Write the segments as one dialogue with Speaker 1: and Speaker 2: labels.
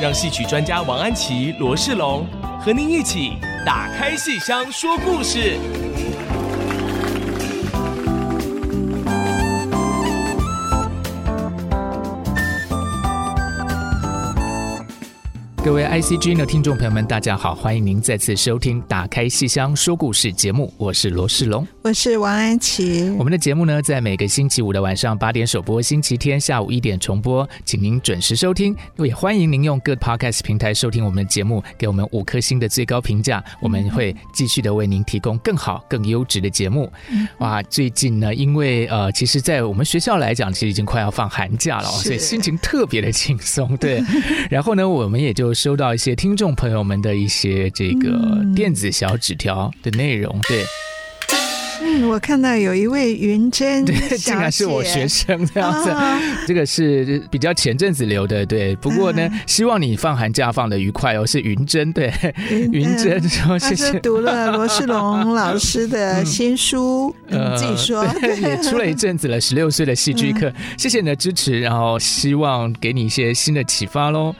Speaker 1: 让戏曲专家王安琪、罗世龙和您一起打开戏箱说故事。
Speaker 2: 各位 ICG 的听众朋友们，大家好，欢迎您再次收听《打开戏箱说故事》节目，我是罗世龙，
Speaker 3: 我是王安琪。
Speaker 2: 我们的节目呢，在每个星期五的晚上八点首播，星期天下午一点重播，请您准时收听。也欢迎您用各 Podcast 平台收听我们的节目，给我们五颗星的最高评价，我们会继续的为您提供更好、更优质的节目。哇，最近呢，因为呃，其实，在我们学校来讲，其实已经快要放寒假了，所以心情特别的轻松。对，然后呢，我们也就。收到一些听众朋友们的一些这个电子小纸条的内容，对。
Speaker 3: 嗯，我看到有一位云珍，
Speaker 2: 对，竟然是我学生这样子，啊、这个是比较前阵子留的，对。不过呢，啊、希望你放寒假放的愉快哦。是云珍，对，云珍说谢谢。
Speaker 3: 是读了罗世龙老师的新书，嗯、你自己说，
Speaker 2: 也出了一阵子了，十六岁的戏剧课，嗯、谢谢你的支持，然后希望给你一些新的启发喽。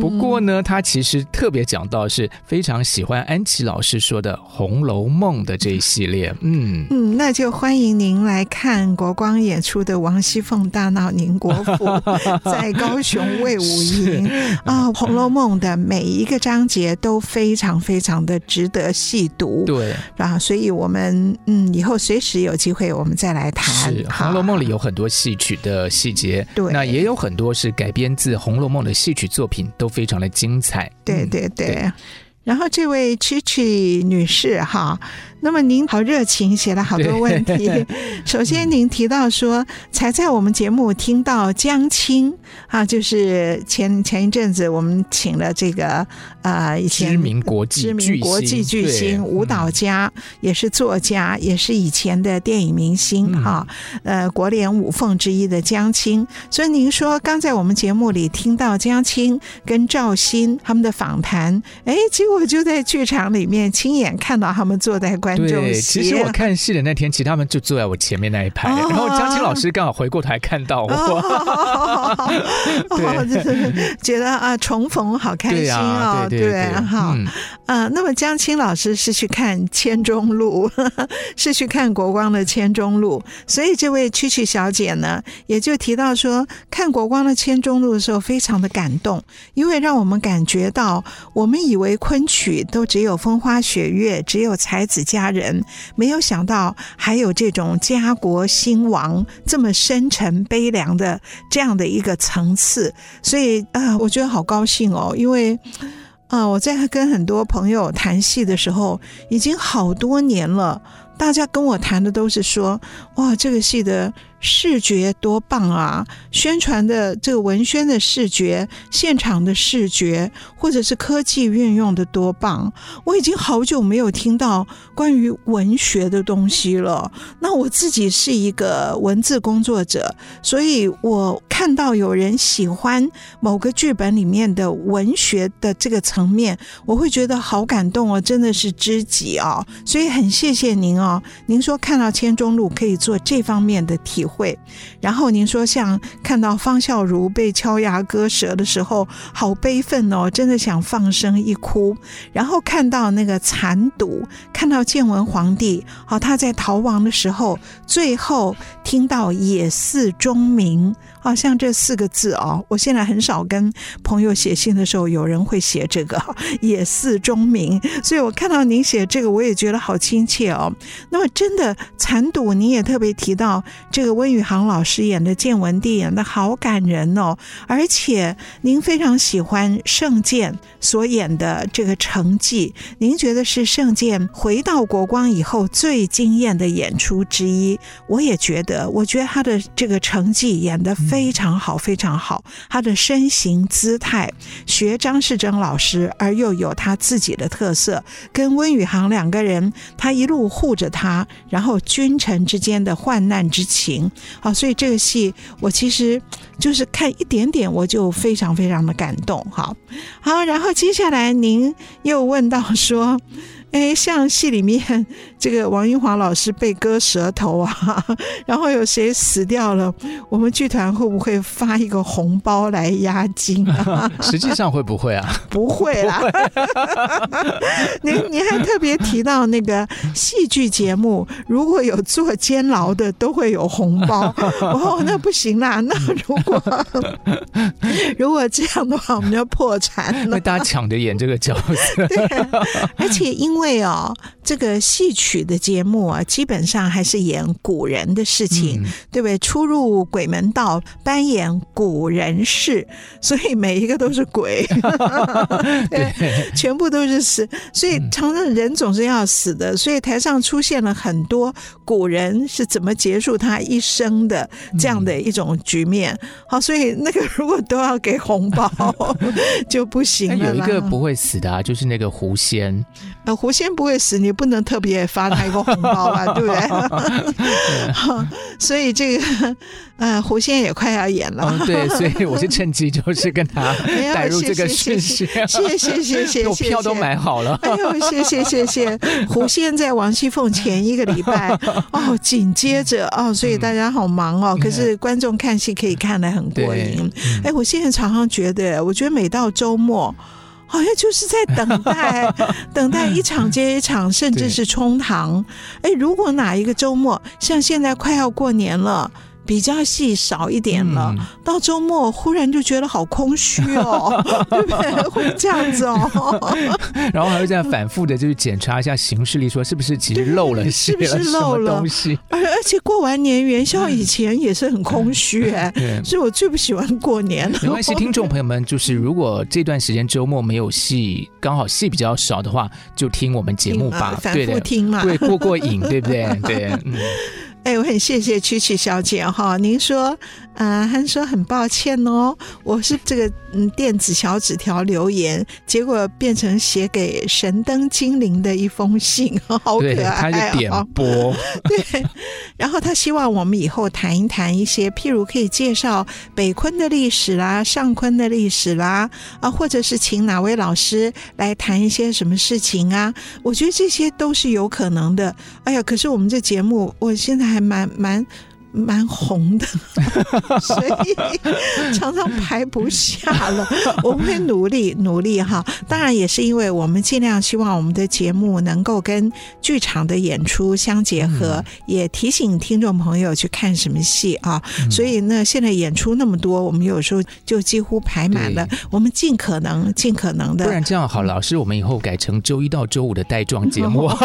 Speaker 2: 不过呢，他其实特别讲到是非常喜欢安琪老师说的《红楼梦》的这一系列，嗯。
Speaker 3: 嗯，那就欢迎您来看国光演出的王熙凤大闹宁国府，在高雄魏武营啊，《红楼梦》的每一个章节都非常非常的值得细读。
Speaker 2: 对
Speaker 3: 啊，所以我们嗯，以后随时有机会我们再来谈。
Speaker 2: 是《红楼梦》里有很多戏曲的细节，
Speaker 3: 对，
Speaker 2: 那也有很多是改编自《红楼梦》的戏曲作品，都非常的精彩。
Speaker 3: 对对对，对然后这位曲曲女士哈。那么您好热情，写了好多问题。首先，您提到说，才在我们节目听到江青啊，就是前前一阵子我们请了这个呃，以前
Speaker 2: 知名国际
Speaker 3: 知名国际巨星舞蹈家，嗯、也是作家，也是以前的电影明星哈、嗯啊，呃，国联五凤之一的江青。所以您说刚在我们节目里听到江青跟赵鑫他们的访谈，哎，结果就在剧场里面亲眼看到他们坐在关。
Speaker 2: 对，其实我看戏的那天，其实他们就坐在我前面那一排，哦、然后江青老师刚好回过头来看到我，
Speaker 3: 哦、对，就是觉得啊，重逢好开心哦，对，好，啊，那么江青老师是去看《千钟路》，是去看国光的《千钟路》，所以这位曲曲小姐呢，也就提到说，看国光的《千钟路》的时候，非常的感动，因为让我们感觉到，我们以为昆曲都只有风花雪月，只有才子佳。家人没有想到还有这种家国兴亡这么深沉悲凉的这样的一个层次，所以啊，我觉得好高兴哦，因为啊，我在跟很多朋友谈戏的时候，已经好多年了，大家跟我谈的都是说，哇，这个戏的。视觉多棒啊！宣传的这个文宣的视觉，现场的视觉，或者是科技运用的多棒！我已经好久没有听到关于文学的东西了。那我自己是一个文字工作者，所以我看到有人喜欢某个剧本里面的文学的这个层面，我会觉得好感动哦，真的是知己啊！所以很谢谢您哦，您说看到千钟路可以做这方面的体会。会，然后您说像看到方孝孺被敲牙割舌的时候，好悲愤哦，真的想放声一哭。然后看到那个残赌，看到建文皇帝，好，他在逃亡的时候，最后听到野寺钟鸣。好像这四个字哦，我现在很少跟朋友写信的时候，有人会写这个“野祀忠民”，所以我看到您写这个，我也觉得好亲切哦。那么，真的残赌，您也特别提到这个温宇航老师演的建文帝演的好感人哦，而且您非常喜欢盛剑所演的这个成绩，您觉得是盛剑回到国光以后最惊艳的演出之一。我也觉得，我觉得他的这个成绩演的。非常好，非常好。他的身形姿态学张世珍老师，而又有他自己的特色，跟温宇航两个人，他一路护着他，然后君臣之间的患难之情，好，所以这个戏我其实就是看一点点，我就非常非常的感动。好，好，然后接下来您又问到说。哎，像戏里面这个王英华老师被割舌头啊，然后有谁死掉了，我们剧团会不会发一个红包来押金啊？
Speaker 2: 实际上会不会啊？
Speaker 3: 不会啦。您您还特别提到那个戏剧节目，如果有坐监牢的都会有红包哦，那不行啦。那如果如果这样的话，我们就破产了。
Speaker 2: 因为大家抢着演这个角色，
Speaker 3: 对，而且。因为哦，这个戏曲的节目啊，基本上还是演古人的事情，嗯、对不对？出入鬼门道，扮演古人事，所以每一个都是鬼，对，全部都是死。所以常常人总是要死的，所以台上出现了很多古人是怎么结束他一生的这样的一种局面。嗯、好，所以那个如果都要给红包 就不行了。
Speaker 2: 有一个不会死的啊，就是那个狐仙，
Speaker 3: 呃，狐。仙不会死，你不能特别发他一个红包吧，对不对？所以这个呃，狐仙也快要演了，
Speaker 2: 哦，对，所以我就趁机就是跟他 带入这个讯息，
Speaker 3: 谢谢谢谢谢 谢，
Speaker 2: 我票都买好了。
Speaker 3: 哎呦，谢谢谢谢，狐仙在王熙凤前一个礼拜哦，紧接着哦，所以大家好忙哦，可是观众看戏可以看得很过瘾。哎，我现在常常觉得，我觉得每到周末。好像就是在等待，等待一场接一场，甚至是冲堂。哎，如果哪一个周末，像现在快要过年了。比较戏少一点了，嗯、到周末忽然就觉得好空虚哦，对不对？会这样子哦。
Speaker 2: 然后还会这样反复的，就是检查一下行事历，说是不是其实漏了些，是不是漏了东西？
Speaker 3: 而而且过完年元宵以前也是很空虚哎，
Speaker 2: 对
Speaker 3: 所以我最不喜欢过年了。
Speaker 2: 没关系，听众朋友们，就是如果这段时间周末没有戏，刚好戏比较少的话，就听我们节目吧，
Speaker 3: 反复听嘛，
Speaker 2: 对，过过瘾，对不对？对，嗯。
Speaker 3: 哎，我很谢谢曲曲小姐哈，您说，呃，他说很抱歉哦，我是这个嗯电子小纸条留言，结果变成写给神灯精灵的一封信，好可爱，哦，
Speaker 2: 他就点播，
Speaker 3: 对，然后他希望我们以后谈一谈一些，譬如可以介绍北昆的历史啦，上昆的历史啦，啊，或者是请哪位老师来谈一些什么事情啊，我觉得这些都是有可能的。哎呀，可是我们这节目，我现在。还蛮蛮蛮红的，所以常常排不下了。我们会努力努力哈，当然也是因为我们尽量希望我们的节目能够跟剧场的演出相结合，嗯、也提醒听众朋友去看什么戏啊。嗯、所以呢，现在演出那么多，我们有时候就几乎排满了。我们尽可能尽可能的，
Speaker 2: 不然这样好，老师，我们以后改成周一到周五的带状节目。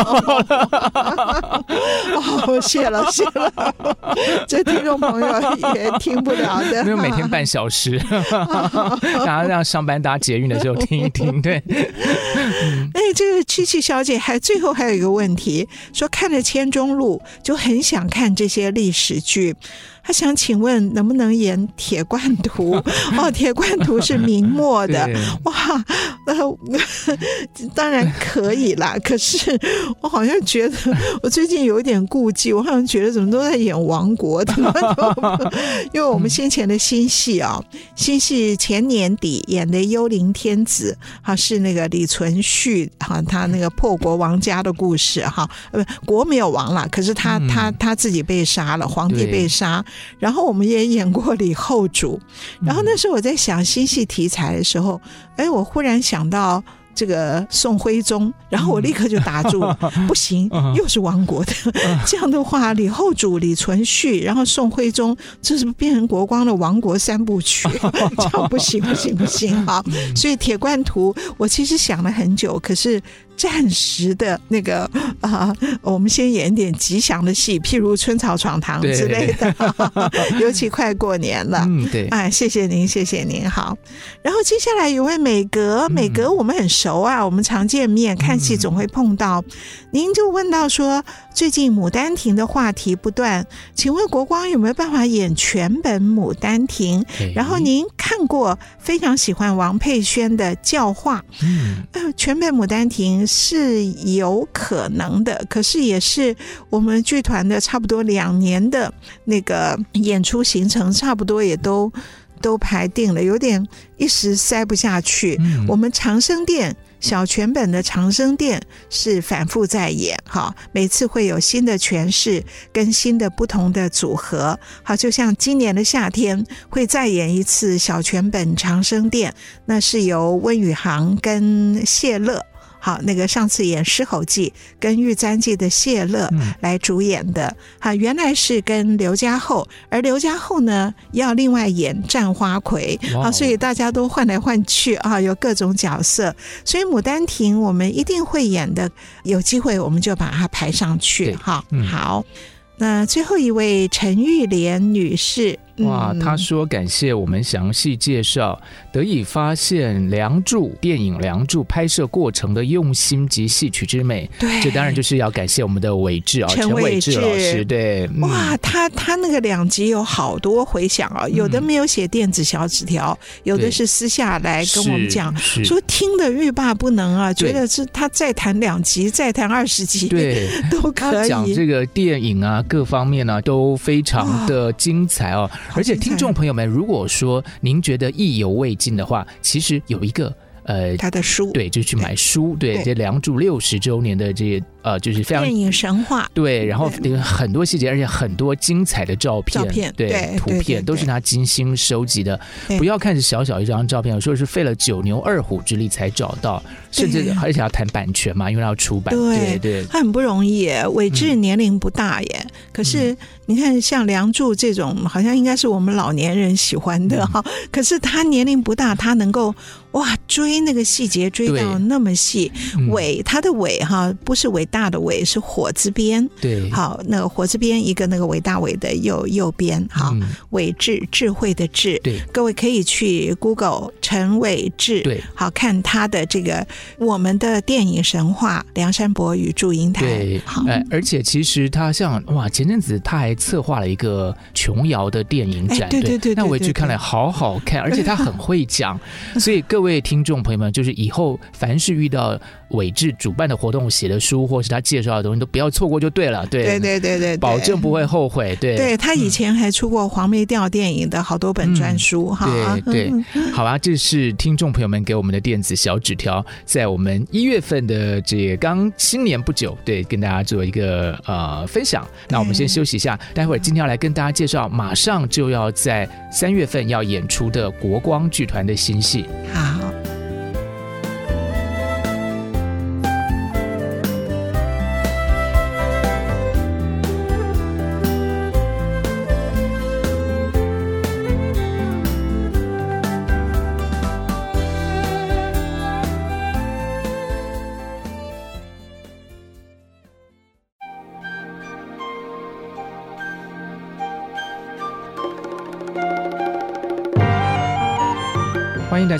Speaker 2: 哦，
Speaker 3: 谢了谢了。这听众朋友也听不了的，
Speaker 2: 没有每天半小时，大家让上班搭捷运的时候听一听，对。
Speaker 3: 哎，这个七七小姐还最后还有一个问题，说看了《千钟路》就很想看这些历史剧。他想请问能不能演 《铁罐图》？哦，《铁罐图》是明末的，对哇，呃，当然可以啦。可是我好像觉得，我最近有一点顾忌，我好像觉得怎么都在演亡国的，因为我们先前的新戏啊，新戏前年底演的《幽灵天子》，哈，是那个李存勖哈，他那个破国亡家的故事哈，呃，国没有亡了，可是他他他自己被杀了，皇帝被杀。然后我们也演过李后主，然后那时候我在想新戏题材的时候，哎，我忽然想到。这个宋徽宗，然后我立刻就打住了，不行，又是亡国的，这样的话，李后主、李存勖，然后宋徽宗，这是不是变成国光的亡国三部曲？这样不行，不行，不行，好，所以《铁罐图》我其实想了很久，可是暂时的那个啊、呃，我们先演一点吉祥的戏，譬如春草闯堂之类的。尤其快过年了，
Speaker 2: 嗯，对，
Speaker 3: 哎，谢谢您，谢谢您，好。然后接下来有位美格，美格我们很熟啊，我们常见面，看戏总会碰到。您就问到说，最近《牡丹亭》的话题不断，请问国光有没有办法演全本《牡丹亭》？然后您看过，非常喜欢王佩轩的教化，嗯，呃，全本《牡丹亭》是有可能的，可是也是我们剧团的差不多两年的那个演出行程，差不多也都都排定了，有点一时塞不下去。嗯，我们长生殿。小全本的长生殿是反复在演，哈，每次会有新的诠释跟新的不同的组合，好，就像今年的夏天会再演一次小全本长生殿，那是由温宇航跟谢乐。好，那个上次演《狮吼记》跟《玉簪记》的谢乐来主演的，哈，原来是跟刘家厚，而刘家厚呢要另外演战花魁，好，所以大家都换来换去啊，有各种角色，所以《牡丹亭》我们一定会演的，有机会我们就把它排上去，哈，好。那最后一位陈玉莲女士，
Speaker 2: 哇，他说感谢我们详细介绍，得以发现《梁祝》电影《梁祝》拍摄过程的用心及戏曲之美。
Speaker 3: 对，
Speaker 2: 这当然就是要感谢我们的伟志啊，陈伟志老师。对，
Speaker 3: 哇，他他那个两集有好多回响啊，有的没有写电子小纸条，有的是私下来跟我们讲，说听得欲罢不能啊，觉得是他再谈两集，再谈二十集，
Speaker 2: 对，
Speaker 3: 都可以。
Speaker 2: 讲这个电影啊。各方面呢都非常的精彩哦，而且听众朋友们，如果说您觉得意犹未尽的话，其实有一个呃，
Speaker 3: 他的书，
Speaker 2: 对，就去买书，对，这《梁祝》六十周年的这些。呃，就是非常
Speaker 3: 电影神话，
Speaker 2: 对，然后有很多细节，而且很多精彩的照片，
Speaker 3: 照片
Speaker 2: 对，图片都是他精心收集的。不要看是小小一张照片，有时候是费了九牛二虎之力才找到，甚至而且要谈版权嘛，因为要出版，对对，
Speaker 3: 他很不容易。伟志年龄不大耶，可是你看像《梁祝》这种，好像应该是我们老年人喜欢的哈。可是他年龄不大，他能够哇追那个细节追到那么细。伟他的伟哈不是伟大。的伟是火字边，
Speaker 2: 对，
Speaker 3: 好，那个火字边一个那个伟大伟的右右边，好，伟智智慧的智，
Speaker 2: 对，
Speaker 3: 各位可以去 Google 陈伟智，
Speaker 2: 对，
Speaker 3: 好看他的这个我们的电影神话《梁山伯与祝英台》，
Speaker 2: 对，好，哎，而且其实他像哇，前阵子他还策划了一个琼瑶的电影展，
Speaker 3: 对对对，
Speaker 2: 那我去看了，好好看，而且他很会讲，所以各位各位听众朋友们，就是以后凡是遇到伟志主办的活动、写的书或是他介绍的东西都不要错过就对了，对
Speaker 3: 对对对对，
Speaker 2: 保证不会后悔。对，
Speaker 3: 对他以前还出过黄梅调电影的好多本专书哈。
Speaker 2: 对对，好啊，这是听众朋友们给我们的电子小纸条，在我们一月份的这刚新年不久，对，跟大家做一个呃分享。那我们先休息一下，待会儿今天要来跟大家介绍，马上就要在三月份要演出的国光剧团的新戏。
Speaker 3: 好。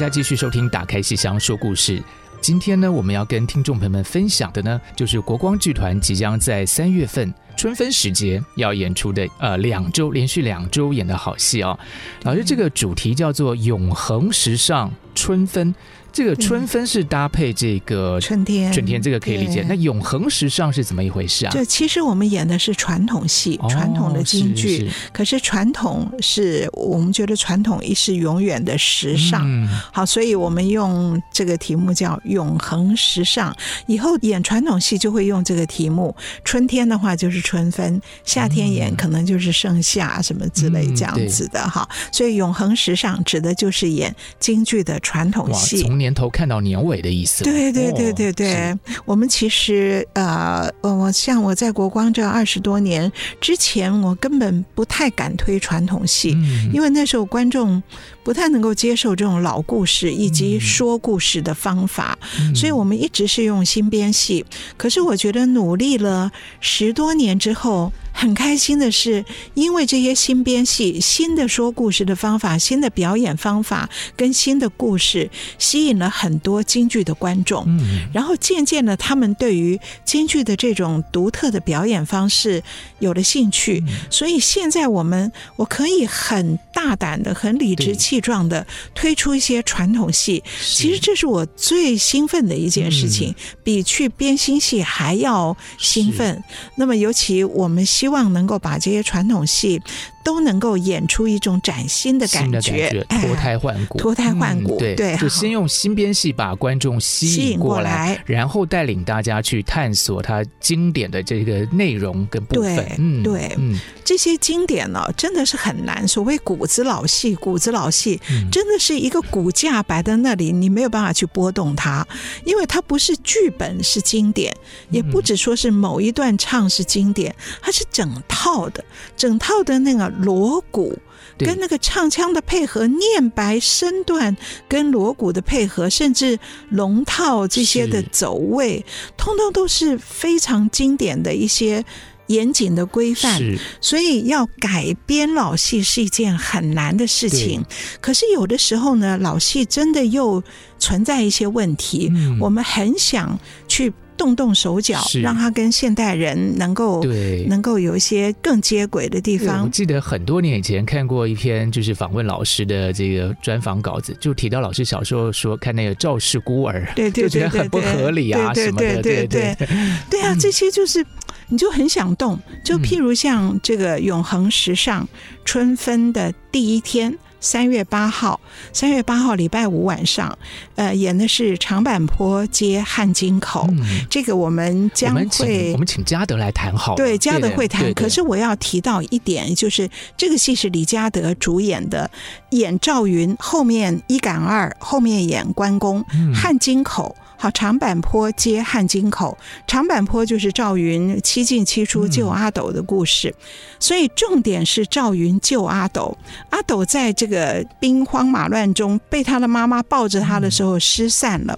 Speaker 2: 继续收听《打开戏箱说故事》。今天呢，我们要跟听众朋友们分享的呢，就是国光剧团即将在三月份春分时节要演出的呃两周连续两周演的好戏哦。老师，这个主题叫做“永恒时尚春分”。这个春分是搭配这个
Speaker 3: 春天，
Speaker 2: 春天这个可以理解。那永恒时尚是怎么一回事啊？
Speaker 3: 就其实我们演的是传统戏，传统的京剧。可是传统是我们觉得传统一是永远的时尚。好，所以我们用这个题目叫永恒时尚。以后演传统戏就会用这个题目。春天的话就是春分，夏天演可能就是盛夏什么之类这样子的哈。所以永恒时尚指的就是演京剧的传传统戏，
Speaker 2: 从年头看到年尾的意思。
Speaker 3: 对对对对对，哦、我们其实呃，我像我在国光这二十多年之前，我根本不太敢推传统戏，嗯、因为那时候观众不太能够接受这种老故事以及说故事的方法，嗯、所以我们一直是用新编戏。可是我觉得努力了十多年之后。很开心的是，因为这些新编戏、新的说故事的方法、新的表演方法跟新的故事，吸引了很多京剧的观众。嗯，然后渐渐的，他们对于京剧的这种独特的表演方式有了兴趣。所以现在我们，我可以很大胆的、很理直气壮的推出一些传统戏。其实这是我最兴奋的一件事情，比去编新戏还要兴奋。那么，尤其我们希希望能够把这些传统戏。都能够演出一种崭新的感觉，
Speaker 2: 脱胎换骨，
Speaker 3: 脱胎换骨，
Speaker 2: 对对，就先用新编戏把观众吸引过来，然后带领大家去探索它经典的这个内容跟部分。
Speaker 3: 嗯，对，嗯，这些经典呢，真的是很难。所谓骨子老戏，骨子老戏，真的是一个骨架摆在那里，你没有办法去拨动它，因为它不是剧本是经典，也不只说是某一段唱是经典，它是整套的，整套的那个。锣鼓跟那个唱腔的配合，念白身段跟锣鼓的配合，甚至龙套这些的走位，通通都是非常经典的一些严谨的规范。所以要改编老戏是一件很难的事情。可是有的时候呢，老戏真的又存在一些问题，我们很想去。动动手脚，让他跟现代人能够对。能够有一些更接轨的地方。
Speaker 2: 我记得很多年以前看过一篇就是访问老师的这个专访稿子，就提到老师小时候说看那个赵氏孤
Speaker 3: 儿，对
Speaker 2: 就觉得很不合理啊什么的，对对对对，对，
Speaker 3: 对啊，这些就是你就很想动，就譬如像这个永恒时尚春分的第一天。三月八号，三月八号礼拜五晚上，呃，演的是长坂坡接汉津口。嗯、这个我们将会，我
Speaker 2: 们请，嘉德来谈好。
Speaker 3: 对，嘉德会谈。可是我要提到一点，就是这个戏是李嘉德主演的，演赵云，后面一赶二，后面演关公，嗯、汉津口。好，长坂坡接汉津口，长坂坡就是赵云七进七出救阿斗的故事，所以重点是赵云救阿斗。阿斗在这个兵荒马乱中被他的妈妈抱着他的时候失散了。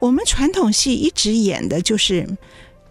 Speaker 3: 我们传统戏一直演的就是。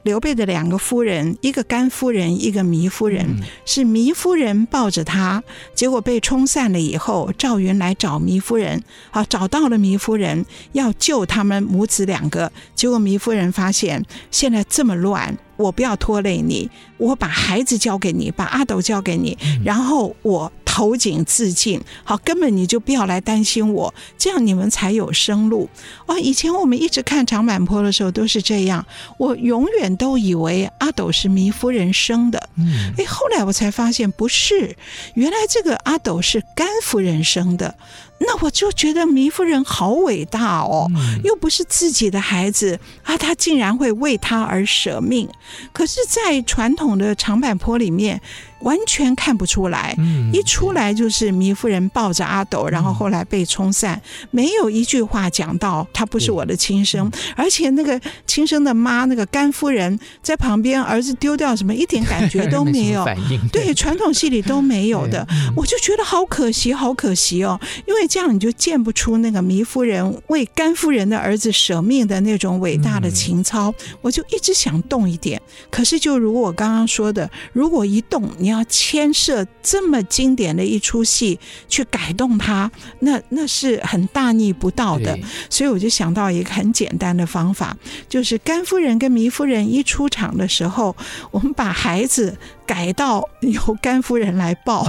Speaker 3: 刘备的两个夫人，一个甘夫人，一个糜夫人，嗯、是糜夫人抱着他，结果被冲散了以后，赵云来找糜夫人，好，找到了糜夫人，要救他们母子两个，结果糜夫人发现现在这么乱。我不要拖累你，我把孩子交给你，把阿斗交给你，然后我投井自尽。好，根本你就不要来担心我，这样你们才有生路。哦，以前我们一直看长坂坡的时候都是这样，我永远都以为阿斗是糜夫人生的。嗯，哎，后来我才发现不是，原来这个阿斗是甘夫人生的。那我就觉得糜夫人好伟大哦，又不是自己的孩子啊，她竟然会为他而舍命。可是，在传统的长坂坡里面。完全看不出来，一出来就是糜夫人抱着阿斗，然后后来被冲散，没有一句话讲到他不是我的亲生，而且那个亲生的妈那个甘夫人在旁边，儿子丢掉什么一点感觉都没有，对，传统戏里都没有的，我就觉得好可惜，好可惜哦，因为这样你就见不出那个糜夫人为甘夫人的儿子舍命的那种伟大的情操，我就一直想动一点，可是就如我刚刚说的，如果一动你。你要牵涉这么经典的一出戏去改动它，那那是很大逆不道的。所以我就想到一个很简单的方法，就是甘夫人跟糜夫人一出场的时候，我们把孩子。改到由甘夫人来抱，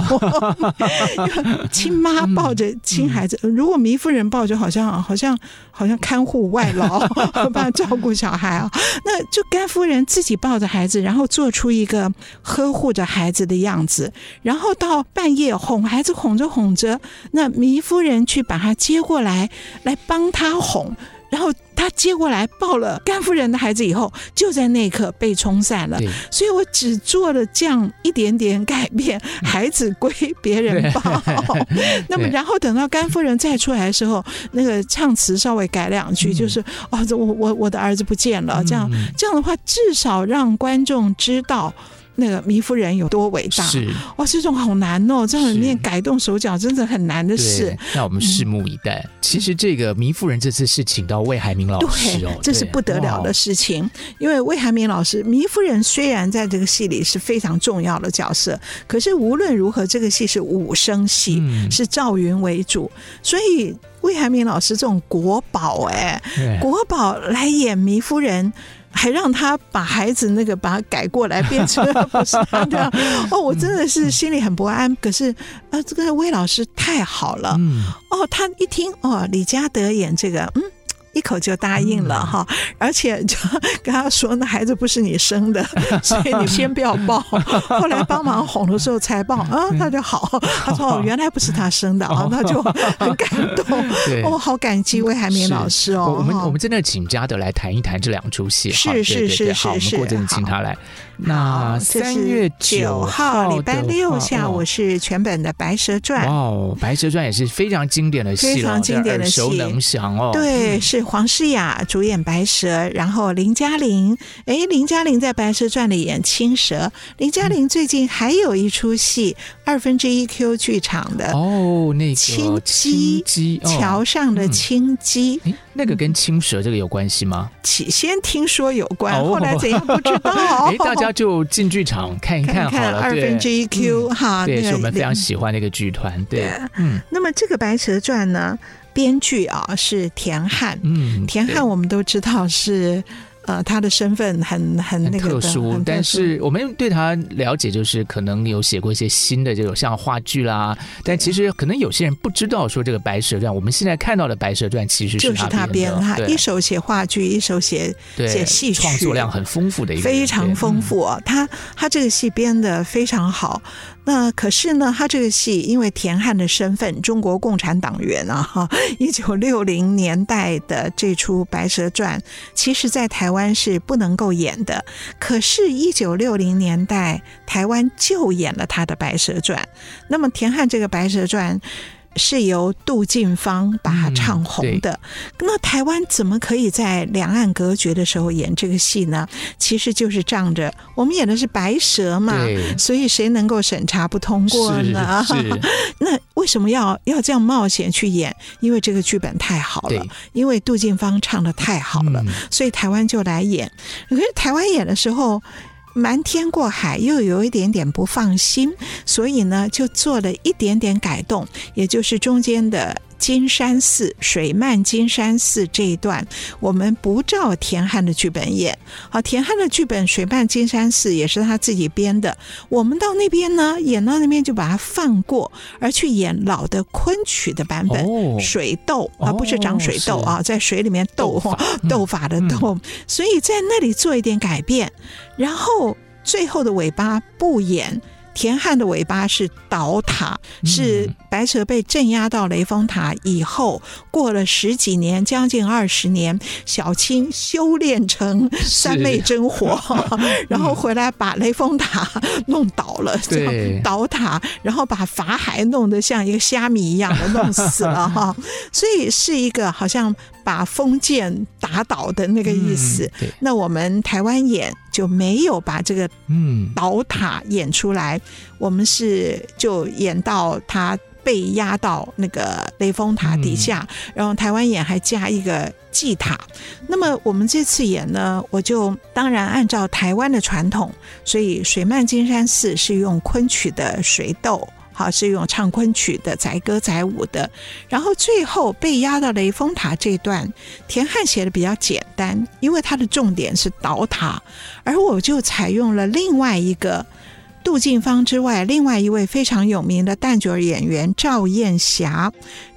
Speaker 3: 亲妈抱着亲孩子。如果糜夫人抱，就好像好像好像看护外劳，帮他照顾小孩啊。那就甘夫人自己抱着孩子，然后做出一个呵护着孩子的样子，然后到半夜哄孩子，哄着哄着，那糜夫人去把他接过来，来帮他哄，然后。他接过来抱了甘夫人的孩子以后，就在那一刻被冲散了。所以我只做了这样一点点改变，孩子归别人抱。那么然后等到甘夫人再出来的时候，那个唱词稍微改两句，就是哦，我我我的儿子不见了。这样这样的话，至少让观众知道。那个糜夫人有多伟大？是哇，这种好难哦，这里面改动手脚真的很难的事。
Speaker 2: 那我们拭目以待。嗯、其实这个糜夫人这次是请到魏海明老师哦，
Speaker 3: 这是不得了的事情。因为魏海明老师，糜夫人虽然在这个戏里是非常重要的角色，可是无论如何，这个戏是武生戏，嗯、是赵云为主，所以魏海敏老师这种国宝哎，国宝来演糜夫人。还让他把孩子那个把它改过来变成不是他这样 哦，我真的是心里很不安。可是啊，这个魏老师太好了，哦，他一听哦，李嘉德演这个，嗯。一口就答应了哈，嗯、而且就跟他说：“那孩子不是你生的，所以你先不要抱。”后来帮忙哄的时候才抱啊，那就好。他说：“哦，原来不是他生的啊，那就很感动。对”哦，好感激魏海明老师哦。
Speaker 2: 我们我们真的请嘉德来谈一谈这两出戏。
Speaker 3: 是是是是是。
Speaker 2: 我们过请他来。那三月九号礼拜六下午是全本的《白蛇传》。哦，《白蛇传》也是非常经典的戏，
Speaker 3: 非常经典的戏，
Speaker 2: 耳熟能详哦。
Speaker 3: 对，是黄诗雅主演白蛇，然后林嘉玲，哎，林嘉玲在《白蛇传》里演青蛇。林嘉玲最近还有一出戏，二分之一 Q 剧场的
Speaker 2: 哦，那个
Speaker 3: 青鸡，桥上的青鸡，
Speaker 2: 那个跟青蛇这个有关系吗？
Speaker 3: 起先听说有关，后来怎样不知道。
Speaker 2: 哎，大家。就进剧场看一看好了，
Speaker 3: 二分之一 Q 哈，
Speaker 2: 对，是我们非常喜欢的一个剧团。对，
Speaker 3: 嗯，那么这个《白蛇传》呢，编剧啊是田汉，嗯，田汉我们都知道是。呃，他的身份很很那个
Speaker 2: 特殊，但是我们对他了解就是可能有写过一些新的这种像话剧啦，但其实可能有些人不知道说这个《白蛇传》，我们现在看到的《白蛇传》其实是
Speaker 3: 就是他编的，他一手写话剧，一手写写戏曲，
Speaker 2: 创作量很丰富的一个，
Speaker 3: 非常丰富啊！他他这个戏编的非常好。那可是呢，他这个戏因为田汉的身份，中国共产党员啊，哈，一九六零年代的这出《白蛇传》，其实在台湾是不能够演的。可是，一九六零年代台湾就演了他的《白蛇传》。那么，田汉这个《白蛇传》。是由杜近芳把它唱红的。嗯、那台湾怎么可以在两岸隔绝的时候演这个戏呢？其实就是仗着我们演的是白蛇嘛，所以谁能够审查不通过呢？那为什么要要这样冒险去演？因为这个剧本太好了，因为杜近芳唱的太好了，嗯、所以台湾就来演。可是台湾演的时候。瞒天过海，又有一点点不放心，所以呢，就做了一点点改动，也就是中间的。金山寺水漫金山寺这一段，我们不照田汉的剧本演。好，田汉的剧本《水漫金山寺》也是他自己编的。我们到那边呢，演到那边就把它放过，而去演老的昆曲的版本。哦、水斗啊，不是长水痘啊，是在水里面斗斗法，斗法的斗。嗯、所以在那里做一点改变，然后最后的尾巴不演。田汉的尾巴是倒塔，是白蛇被镇压到雷峰塔以后，过了十几年，将近二十年，小青修炼成三昧真火，然后回来把雷峰塔弄倒了，对。倒塔，然后把法海弄得像一个虾米一样的弄死了哈，所以是一个好像。把封建打倒的那个意思，嗯、那我们台湾演就没有把这个嗯倒塔演出来，嗯、我们是就演到他被压到那个雷峰塔底下，嗯、然后台湾演还加一个祭塔。那么我们这次演呢，我就当然按照台湾的传统，所以水漫金山寺是用昆曲的水斗。好，是用唱昆曲的载歌载舞的，然后最后被压到雷峰塔这段，田汉写的比较简单，因为他的重点是倒塔，而我就采用了另外一个杜近芳之外，另外一位非常有名的旦角演员赵艳霞。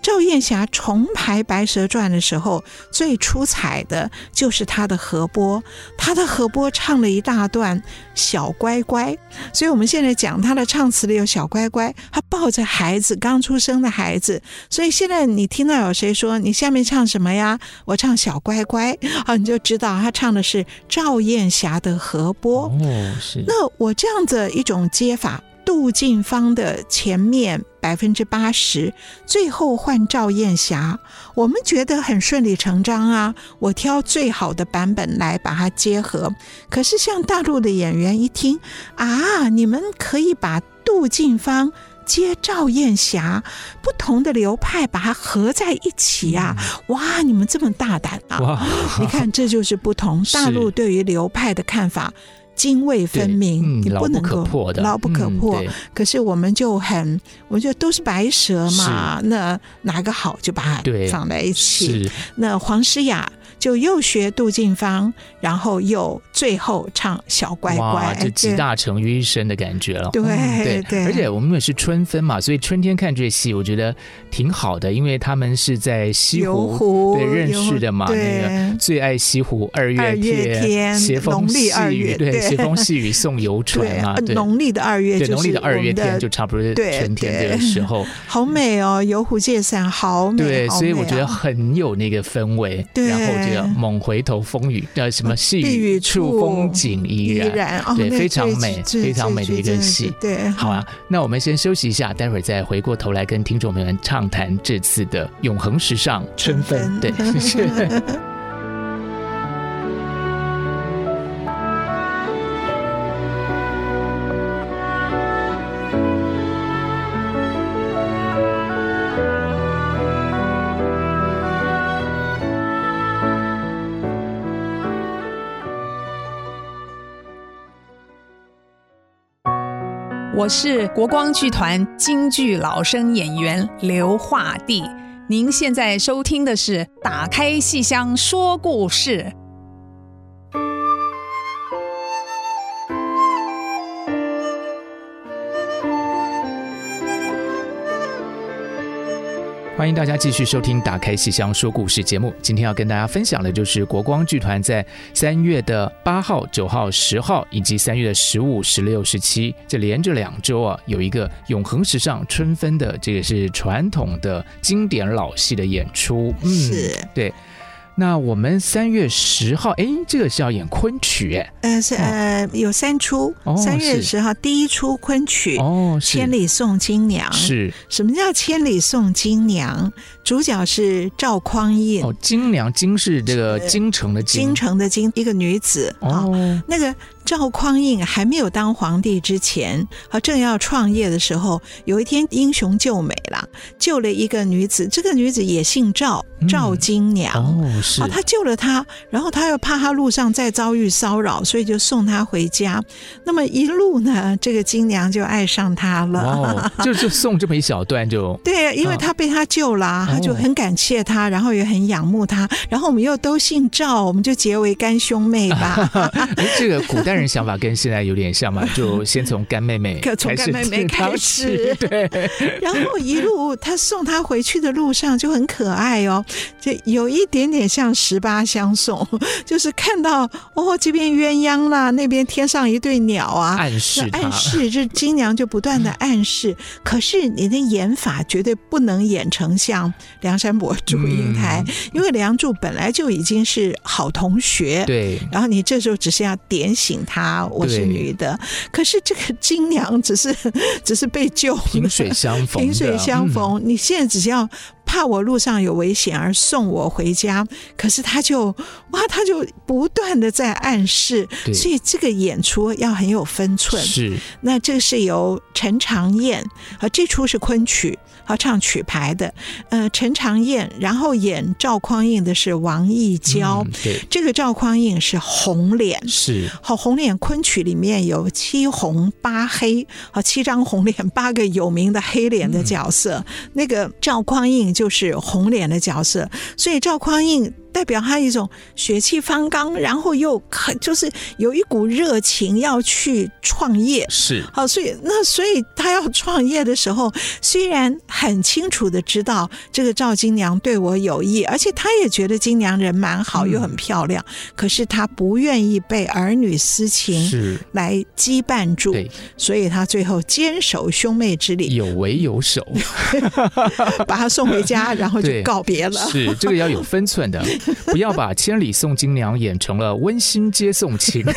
Speaker 3: 赵燕霞重排《白蛇传》的时候，最出彩的就是她的河波，她的河波唱了一大段《小乖乖》，所以我们现在讲她的唱词里有“小乖乖”，她抱着孩子，刚出生的孩子，所以现在你听到有谁说你下面唱什么呀？我唱《小乖乖》啊，你就知道她唱的是赵燕霞的河波。
Speaker 2: 哦，是。
Speaker 3: 那我这样子一种接法。杜近芳的前面百分之八十，最后换赵燕霞，我们觉得很顺理成章啊。我挑最好的版本来把它结合。可是像大陆的演员一听啊，你们可以把杜近芳接赵燕霞，不同的流派把它合在一起啊！哇，你们这么大胆啊！你看，这就是不同。大陆对于流派的看法。泾渭分明，你不能够牢不可破的，牢不可破。嗯、可是我们就很，我觉得都是白蛇嘛，那哪个好就把它放在一起。那黄诗雅。就又学杜近芳，然后又最后唱小乖乖，
Speaker 2: 就集大成于一身的感觉了。
Speaker 3: 对对对，
Speaker 2: 而且我们也是春分嘛，所以春天看这戏，我觉得挺好的，因为他们是在西湖对认识的嘛。那个最爱西湖二月天，斜风细雨，对，斜风细雨送游船嘛。
Speaker 3: 农历的二月，
Speaker 2: 对，农历的二月天就差不多是春天这个时候，
Speaker 3: 好美哦，游湖借伞好美。
Speaker 2: 对，所以我觉得很有那个氛围，然后就。猛回头风雨，叫，什么细雨处风景依然，对，非常美，非常美的一个戏。
Speaker 3: 对，
Speaker 2: 好啊，那我们先休息一下，待会儿再回过头来跟听众朋友们畅谈这次的永恒时尚 春分。对，谢
Speaker 4: 我是国光剧团京剧老生演员刘化弟，您现在收听的是《打开戏箱说故事》。
Speaker 2: 欢迎大家继续收听《打开戏箱说故事》节目。今天要跟大家分享的就是国光剧团在三月的八号、九号、十号，以及三月的十五、十六、十七，这连着两周啊，有一个永恒时尚春分的，这个是传统的经典老戏的演出。嗯，
Speaker 3: 是
Speaker 2: 对。那我们三月十号，哎，这个是要演昆曲，哎，
Speaker 3: 呃，是呃，有三出。三月十号第一出昆曲，哦，千里送金娘。
Speaker 2: 是，
Speaker 3: 什么叫千里送金娘？主角是赵匡胤。
Speaker 2: 哦，金娘，金是这个京城的京，
Speaker 3: 京城的京，一个女子。哦，那个。赵匡胤还没有当皇帝之前，和正要创业的时候，有一天英雄救美了，救了一个女子。这个女子也姓赵，赵金娘。
Speaker 2: 嗯、哦，是。
Speaker 3: 他救了他，然后他又怕他路上再遭遇骚扰，所以就送他回家。那么一路呢，这个金娘就爱上他了。
Speaker 2: 哦，就就送这么一小段就。
Speaker 3: 对，因为他被他救了，他、哦、就很感谢他，然后也很仰慕他。然后我们又都姓赵，我们就结为干兄妹吧。
Speaker 2: 这个古代。人想法跟现在有点像嘛，就先从干妹妹，
Speaker 3: 从干妹妹开始，
Speaker 2: 对，
Speaker 3: 然后一路他送她回去的路上就很可爱哦，就有一点点像十八相送，就是看到哦这边鸳鸯啦，那边天上一对鸟啊，
Speaker 2: 暗示
Speaker 3: 暗示，这金娘就不断的暗示，可是你的演法绝对不能演成像梁山伯祝英台，嗯、因为梁祝本来就已经是好同学，
Speaker 2: 对，
Speaker 3: 然后你这时候只是要点醒。她，我是女的，可是这个金娘只是 只是被救，
Speaker 2: 萍水相逢，
Speaker 3: 萍水相逢。嗯、你现在只是要怕我路上有危险而送我回家，可是他就哇，他就不断的在暗示，所以这个演出要很有分寸。
Speaker 2: 是，
Speaker 3: 那这是由陈长燕啊，这出是昆曲。好唱曲牌的，呃，陈长燕，然后演赵匡胤的是王义娇。嗯、对，这个赵匡胤是红脸，
Speaker 2: 是
Speaker 3: 好红脸。昆曲里面有七红八黑，好七张红脸，八个有名的黑脸的角色。嗯、那个赵匡胤就是红脸的角色，所以赵匡胤。代表他一种血气方刚，然后又很就是有一股热情要去创业。
Speaker 2: 是，
Speaker 3: 好，所以那所以他要创业的时候，虽然很清楚的知道这个赵金娘对我有意，而且他也觉得金娘人蛮好，又很漂亮，嗯、可是他不愿意被儿女私情是。来羁绊住，对，所以他最后坚守兄妹之礼，
Speaker 2: 有为有守，
Speaker 3: 把他送回家，然后就告别了。
Speaker 2: 是这个要有分寸的。不要把千里送金娘演成了温馨接送情。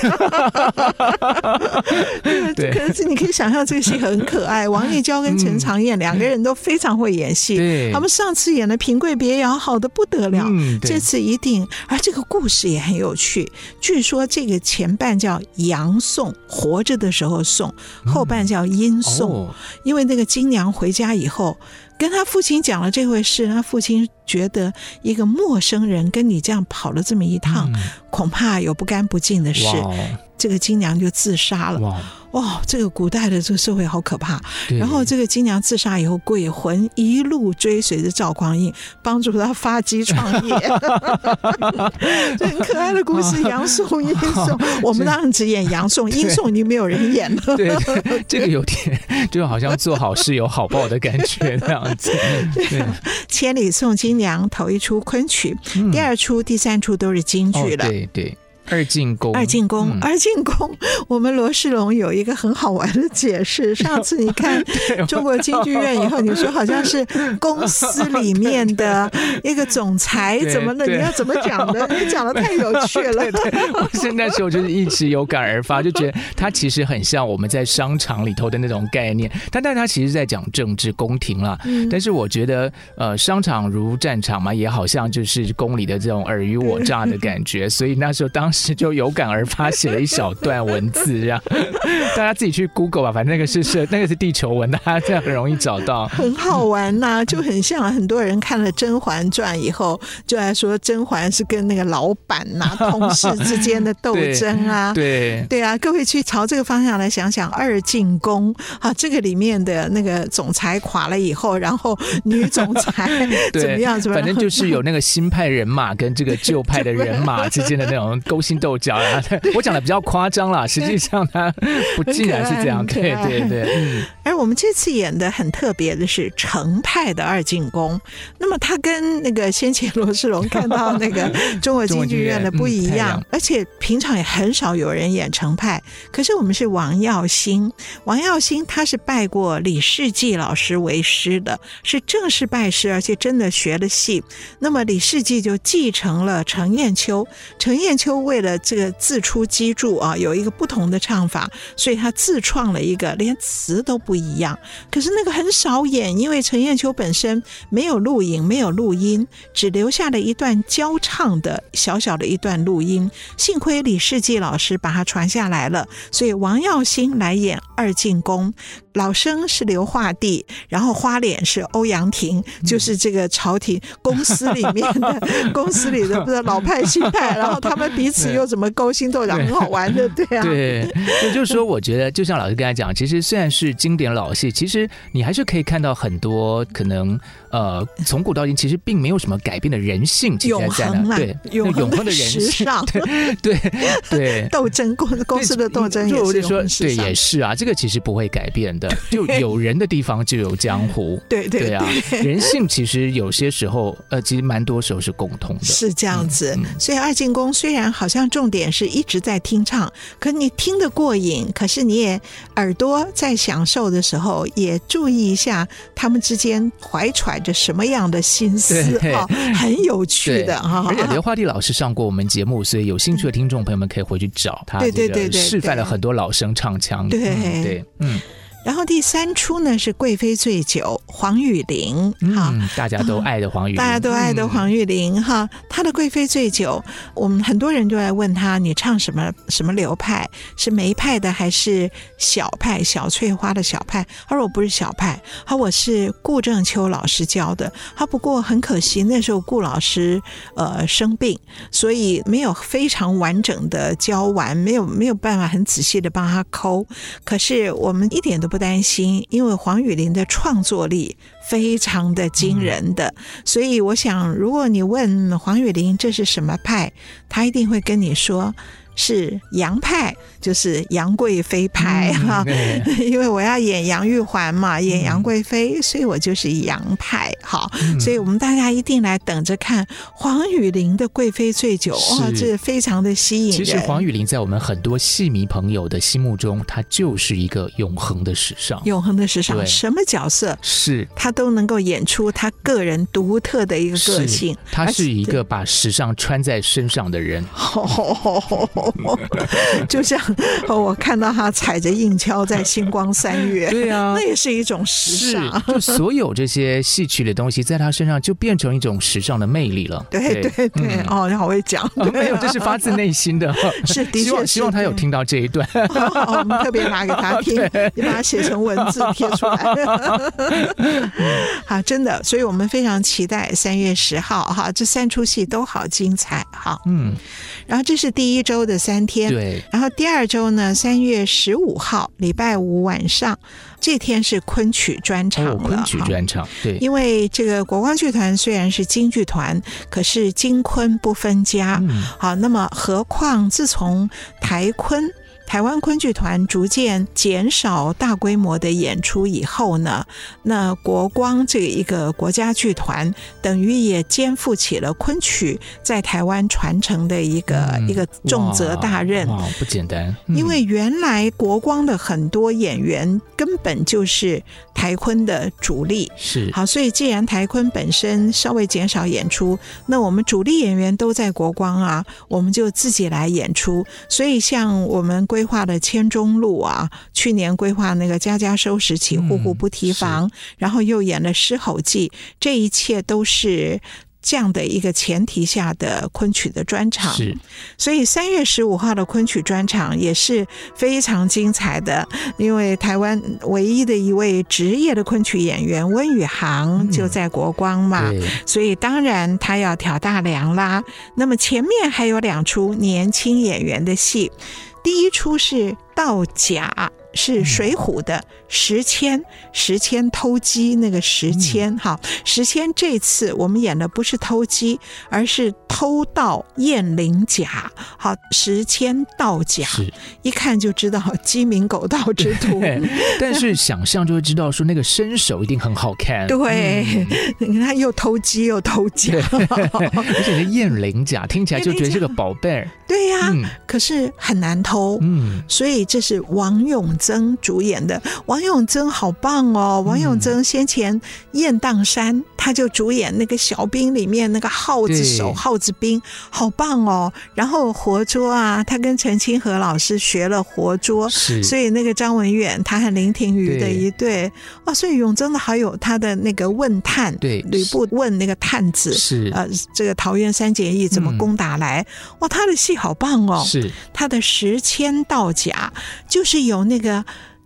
Speaker 3: 对，可是你可以想象这个戏很可爱。王叶娇跟陈长燕两个人都非常会演戏。对，他们上次演的《平贵别窑》好的不得了，这次一定。而这个故事也很有趣。据说这个前半叫阳送，活着的时候送；后半叫阴送，因为那个金娘回家以后。跟他父亲讲了这回事，他父亲觉得一个陌生人跟你这样跑了这么一趟，嗯、恐怕有不干不净的事，这个金娘就自杀了。哇，这个古代的这个社会好可怕。然后这个金娘自杀以后，鬼魂一路追随着赵匡胤，帮助他发迹创业。这很可爱的故事，杨宋阴宋。我们当然只演杨宋，阴宋已经没有人演了。
Speaker 2: 对，对，这个有点就好像做好事有好报的感觉那样子。对，
Speaker 3: 千里送金娘头一出昆曲，第二出、第三出都是京剧了。
Speaker 2: 对对。二进宫，
Speaker 3: 二进宫，嗯、二进宫。我们罗世龙有一个很好玩的解释。上次你看 中国京剧院以后，你说好像是公司里面的 一个总裁，怎么了？你要怎么讲的？你讲的太有趣了。对对对，
Speaker 2: 我现在时候就是一直有感而发，就觉得他其实很像我们在商场里头的那种概念。但但他其实在讲政治宫廷啦。嗯、但是我觉得，呃，商场如战场嘛，也好像就是宫里的这种尔虞我诈的感觉。所以那时候当时。是就有感而发写了一小段文字，这样大家自己去 Google 吧，反正那个是是那个是地球文，大家这样很容易找到。
Speaker 3: 很好玩呐、啊，就很像很多人看了《甄嬛传》以后，就来说甄嬛是跟那个老板呐、啊、同事之间的斗争啊。
Speaker 2: 对
Speaker 3: 对啊，各位去朝这个方向来想想，二进宫啊，这个里面的那个总裁垮了以后，然后女总裁怎么样？怎么样？
Speaker 2: 反正就是有那个新派人马跟这个旧派的人马之间的那种勾。心斗角啊！我讲的比较夸张啦，实际上他不竟然是这样。对对对。嗯。
Speaker 3: 而我们这次演的很特别的是程派的二进宫，那么他跟那个先前罗世龙看到那个 中国京剧院的不一样，而且平常也很少有人演程派。可是我们是王耀星，王耀星他是拜过李世济老师为师的，是正式拜师，而且真的学了戏。那么李世济就继承了程砚秋，程砚秋为为了这个自出机杼啊，有一个不同的唱法，所以他自创了一个连词都不一样。可是那个很少演，因为程砚秋本身没有录影，没有录音，只留下了一段交唱的小小的一段录音。幸亏李世济老师把它传下来了，所以王耀星来演二进宫。老生是刘画弟，然后花脸是欧阳婷，就是这个朝廷公司里面的公司里的不是老派新派，然后他们彼此又怎么勾心斗角，很好玩的，对啊。
Speaker 2: 对，也就是说，我觉得就像老师刚才讲，其实虽然是经典老戏，其实你还是可以看到很多可能呃，从古到今其实并没有什么改变的人性，
Speaker 3: 永恒
Speaker 2: 对，永恒的人性，对 对。
Speaker 3: 斗争公公司的斗争也是说，
Speaker 2: 对，也是啊，这个其实不会改变的。就有人的地方就有江湖，
Speaker 3: 对 对对，对。啊，
Speaker 2: 人性其实有些时候，呃，其实蛮多时候是共通的，
Speaker 3: 是这样子。嗯嗯、所以二进宫虽然好像重点是一直在听唱，可你听得过瘾，可是你也耳朵在享受的时候，也注意一下他们之间怀揣着什么样的心思啊，很有趣的哈。
Speaker 2: 而且刘华弟老师上过我们节目，所以有兴趣的听众朋友们可以回去找他，对对对对，示范了很多老生唱腔，
Speaker 3: 对。对，嗯。然后第三出呢是《贵妃醉酒》，黄玉玲哈、
Speaker 2: 嗯，大家都爱的黄玉玲，
Speaker 3: 大家都爱的黄玉玲哈。她的《贵妃醉酒》，我们很多人都来问她，你唱什么什么流派？是梅派的还是小派？小翠花的小派？她说我不是小派，她说我是顾正秋老师教的。她不过很可惜，那时候顾老师呃生病，所以没有非常完整的教完，没有没有办法很仔细的帮她抠。可是我们一点都不。不担心，因为黄雨玲的创作力非常的惊人的，所以我想，如果你问黄雨玲这是什么派，他一定会跟你说。是杨派，就是杨贵妃派哈，嗯、因为我要演杨玉环嘛，演杨贵妃，嗯、所以我就是杨派。好，嗯、所以我们大家一定来等着看黄雨玲的《贵妃醉酒》哇，这非常的吸引人。
Speaker 2: 其实黄雨玲在我们很多戏迷朋友的心目中，她就是一个永恒的时尚，
Speaker 3: 永恒的时尚，什么角色
Speaker 2: 是
Speaker 3: 她都能够演出她个人独特的一个个性。
Speaker 2: 她是一个把时尚穿在身上的人。
Speaker 3: 就像我看到他踩着硬跷在星光三月，
Speaker 2: 对啊，
Speaker 3: 那也是一种时尚。
Speaker 2: 就所有这些戏曲的东西，在他身上就变成一种时尚的魅力了。
Speaker 3: 对对对，哦，你好会讲，
Speaker 2: 没有，这是发自内心的。
Speaker 3: 是的确，
Speaker 2: 希望他有听到这一段。
Speaker 3: 我们特别拿给他听，你把它写成文字贴出来。好，真的，所以我们非常期待三月十号哈，这三出戏都好精彩。哈，嗯，然后这是第一周的三天，
Speaker 2: 对。
Speaker 3: 然后第二周呢，三月十五号，礼拜五晚上，这天是昆曲专场了。哦、昆曲专场，对。因为这个国光剧团虽然是京剧团，可是京昆不分家。嗯、好，那么何况自从台昆。台湾昆剧团逐渐减少大规模的演出以后呢，那国光这一个国家剧团，等于也肩负起了昆曲在台湾传承的一个、嗯、一个重责大任。
Speaker 2: 哇，哇，不简单！
Speaker 3: 嗯、因为原来国光的很多演员根本就是台昆的主力，
Speaker 2: 是
Speaker 3: 好，所以既然台昆本身稍微减少演出，那我们主力演员都在国光啊，我们就自己来演出。所以像我们规划的千钟路啊，去年规划那个家家收拾起，户户不提防，嗯、然后又演了狮吼记，这一切都是这样的一个前提下的昆曲的专场。是，所以三月十五号的昆曲专场也是非常精彩的，因为台湾唯一的一位职业的昆曲演员温宇航就在国光嘛，嗯、所以当然他要挑大梁啦。那么前面还有两出年轻演员的戏。第一出是盗甲。是水浒的时迁，时迁偷鸡那个时迁，哈，时迁这次我们演的不是偷鸡，而是偷盗燕翎甲，好，时迁盗甲，一看就知道鸡鸣狗盗之徒，
Speaker 2: 但是想象就会知道说那个身手一定很好看，
Speaker 3: 对，你看他又偷鸡又偷甲，
Speaker 2: 而且是燕翎甲听起来就觉得是个宝贝，
Speaker 3: 对呀，可是很难偷，嗯，所以这是王永曾主演的王永曾好棒哦！王永曾先前《雁荡山》，他就主演那个小兵里面那个耗子手、耗子兵，好棒哦！然后活捉啊，他跟陈清河老师学了活捉，是所以那个张文远他和林庭瑜的一对哦，所以永曾的好有他的那个问探，对吕布问那个探子是呃，这个桃园三结义怎么攻打来？哇，他的戏好棒哦！是他的时迁盗甲，就是有那个。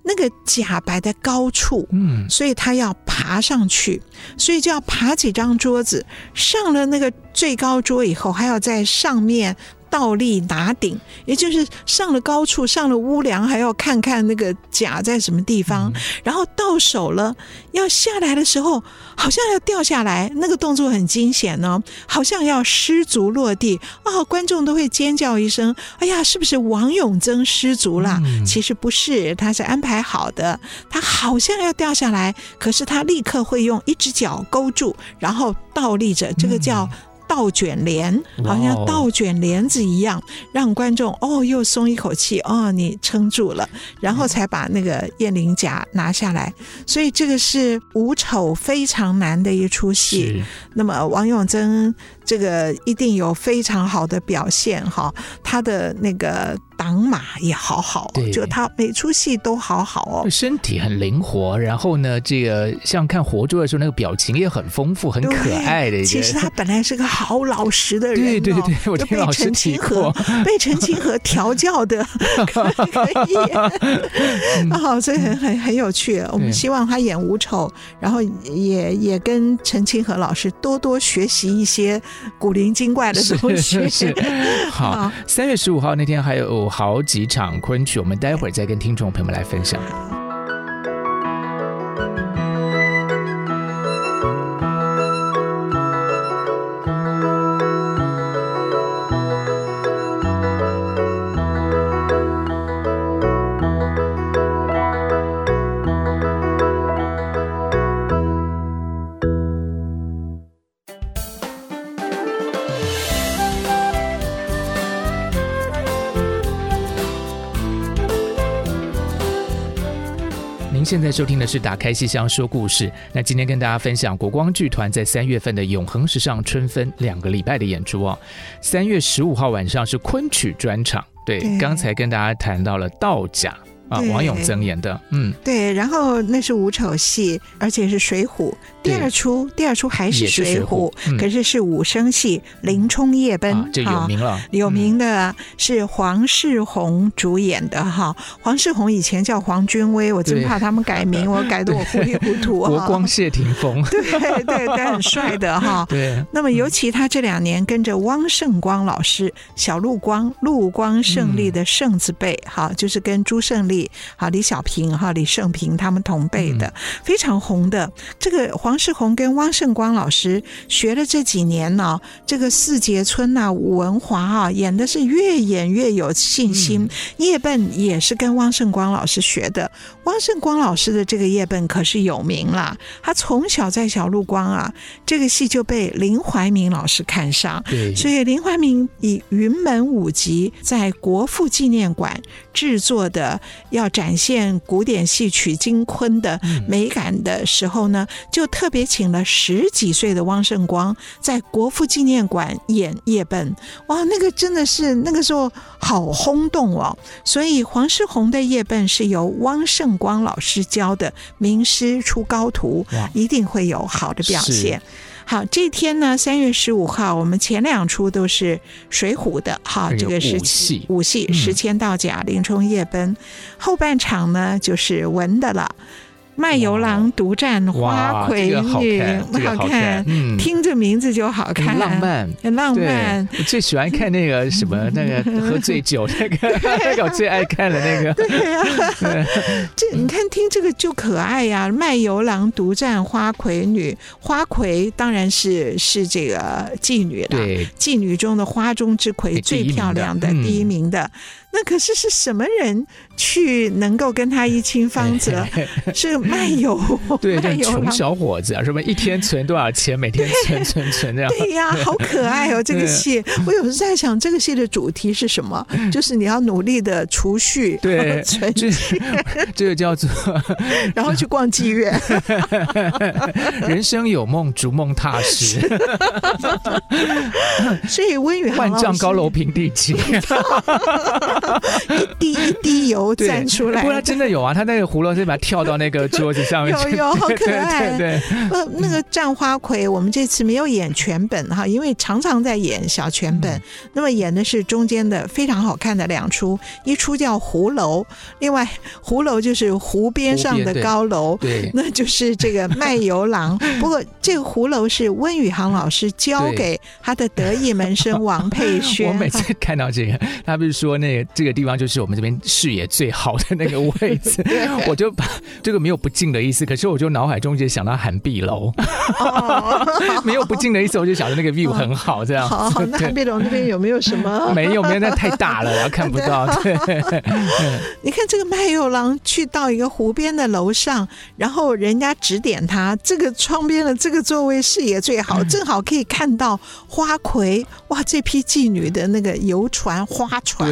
Speaker 3: 那个假白的高处，嗯，所以他要爬上去，所以就要爬几张桌子，上了那个最高桌以后，还要在上面。倒立打顶，也就是上了高处，上了屋梁，还要看看那个甲在什么地方。嗯、然后到手了，要下来的时候，好像要掉下来，那个动作很惊险呢，好像要失足落地啊、哦！观众都会尖叫一声：“哎呀，是不是王永曾失足了？”嗯、其实不是，他是安排好的，他好像要掉下来，可是他立刻会用一只脚勾住，然后倒立着，这个叫。倒卷帘，好像倒卷帘子一样，让观众哦又松一口气哦，你撑住了，然后才把那个雁翎甲拿下来。所以这个是武丑非常难的一出戏。是那么王永贞这个一定有非常好的表现哈，他的那个。挡马也好好，对就他每出戏都好好哦，
Speaker 2: 身体很灵活，然后呢，这个像看活捉的时候，那个表情也很丰富，很可爱的一个。
Speaker 3: 其实 他本来是个好老实的人，哦，
Speaker 2: 对对对，我听老师提过，
Speaker 3: 被陈清河调教的可以，好，所以很很很有趣。我们希望他演武丑，然后也也跟陈清河老师多多学习一些古灵精怪的东西。
Speaker 2: 是是是好，三月十五号那天还有。好几场昆曲，我们待会儿再跟听众朋友们来分享。在收听的是《打开戏箱说故事》。那今天跟大家分享国光剧团在三月份的永恒时尚春分两个礼拜的演出哦。三月十五号晚上是昆曲专场，对，对刚才跟大家谈到了道甲。啊，王永增演的，嗯，
Speaker 3: 对，然后那是武丑戏，而且是水浒。第二出，第二出还是水浒，可是是武生戏《林冲夜奔》，
Speaker 2: 这有名了。
Speaker 3: 有名的是黄世宏主演的哈，黄世宏以前叫黄君威，我真怕他们改名，我改的我糊里糊涂。
Speaker 2: 国光谢霆锋，
Speaker 3: 对对对，很帅的哈。
Speaker 2: 对。
Speaker 3: 那么尤其他这两年跟着汪圣光老师，小陆光，陆光胜利的胜字辈，哈，就是跟朱胜利。好，李小平哈，李胜平他们同辈的，非常红的。这个黄世宏跟汪胜光老师学了这几年呢，这个四杰村呐、武文华啊，演的是越演越有信心。叶笨也是跟汪胜光老师学的。汪胜光老师的这个叶笨可是有名了，他从小在小陆光啊，这个戏就被林怀民老师看上，所以林怀民以云门舞集在国父纪念馆制作的要展现古典戏曲金昆的美感的时候呢，就特别请了十几岁的汪胜光在国父纪念馆演夜奔，哇，那个真的是那个时候好轰动哦，所以黄世宏的夜奔是由汪胜。光老师教的名师出高徒，一定会有好的表现。好，这天呢，三月十五号，我们前两出都是水浒的，哈，这个是
Speaker 2: 戏，
Speaker 3: 武戏时迁道甲、林冲夜奔，后半场呢就是文的了。卖油郎独占花魁女，好看，听着名字就好看，
Speaker 2: 浪漫，
Speaker 3: 很浪漫。
Speaker 2: 我最喜欢看那个什么，那个喝醉酒那个，那个我最爱看的那个。
Speaker 3: 对呀、啊，这你看听这个就可爱呀、啊。卖油郎独占花魁女，花魁当然是是这个妓女了，妓女中的花中之魁，最漂亮的，第一名的。那可是是什么人去能够跟他一亲芳泽？是卖油，
Speaker 2: 对，这穷小伙子啊，是不是一天存多少钱？每天存存存这样。
Speaker 3: 对呀，好可爱哦！这个戏，我有时在想，这个戏的主题是什么？就是你要努力的储蓄，
Speaker 2: 对，
Speaker 3: 存钱，
Speaker 2: 这个叫做，
Speaker 3: 然后去逛妓院。
Speaker 2: 人生有梦，逐梦踏实。
Speaker 3: 所以温宇航
Speaker 2: 万丈高楼平地起。
Speaker 3: 一 滴一滴油攒出来，不然
Speaker 2: 真的有啊！他那个葫芦是把它跳到那个桌子上面，
Speaker 3: 有有好可爱。
Speaker 2: 对，对，对，
Speaker 3: 呃，那个战花魁，我们这次没有演全本哈，因为常常在演小全本。嗯、那么演的是中间的非常好看的两出，一出叫湖楼，另外湖楼就是湖边上的高楼，对，对，那就是这个卖油郎。不过这个湖楼是温宇航老师教给他的得意门生王佩轩。
Speaker 2: 我每次看到这个，他不是说那个。这个地方就是我们这边视野最好的那个位置，我就把这个没有不敬的意思，可是我就脑海中就想到韩碧楼，没有不敬的意思，我就想着那个 view 很好，这样。
Speaker 3: 好，好，那韩碧楼那边有没有什么？
Speaker 2: 没有，没有，那太大了，我看不到。对，
Speaker 3: 你看这个卖油郎去到一个湖边的楼上，然后人家指点他，这个窗边的这个座位视野最好，正好可以看到花魁。哇，这批妓女的那个游船花船。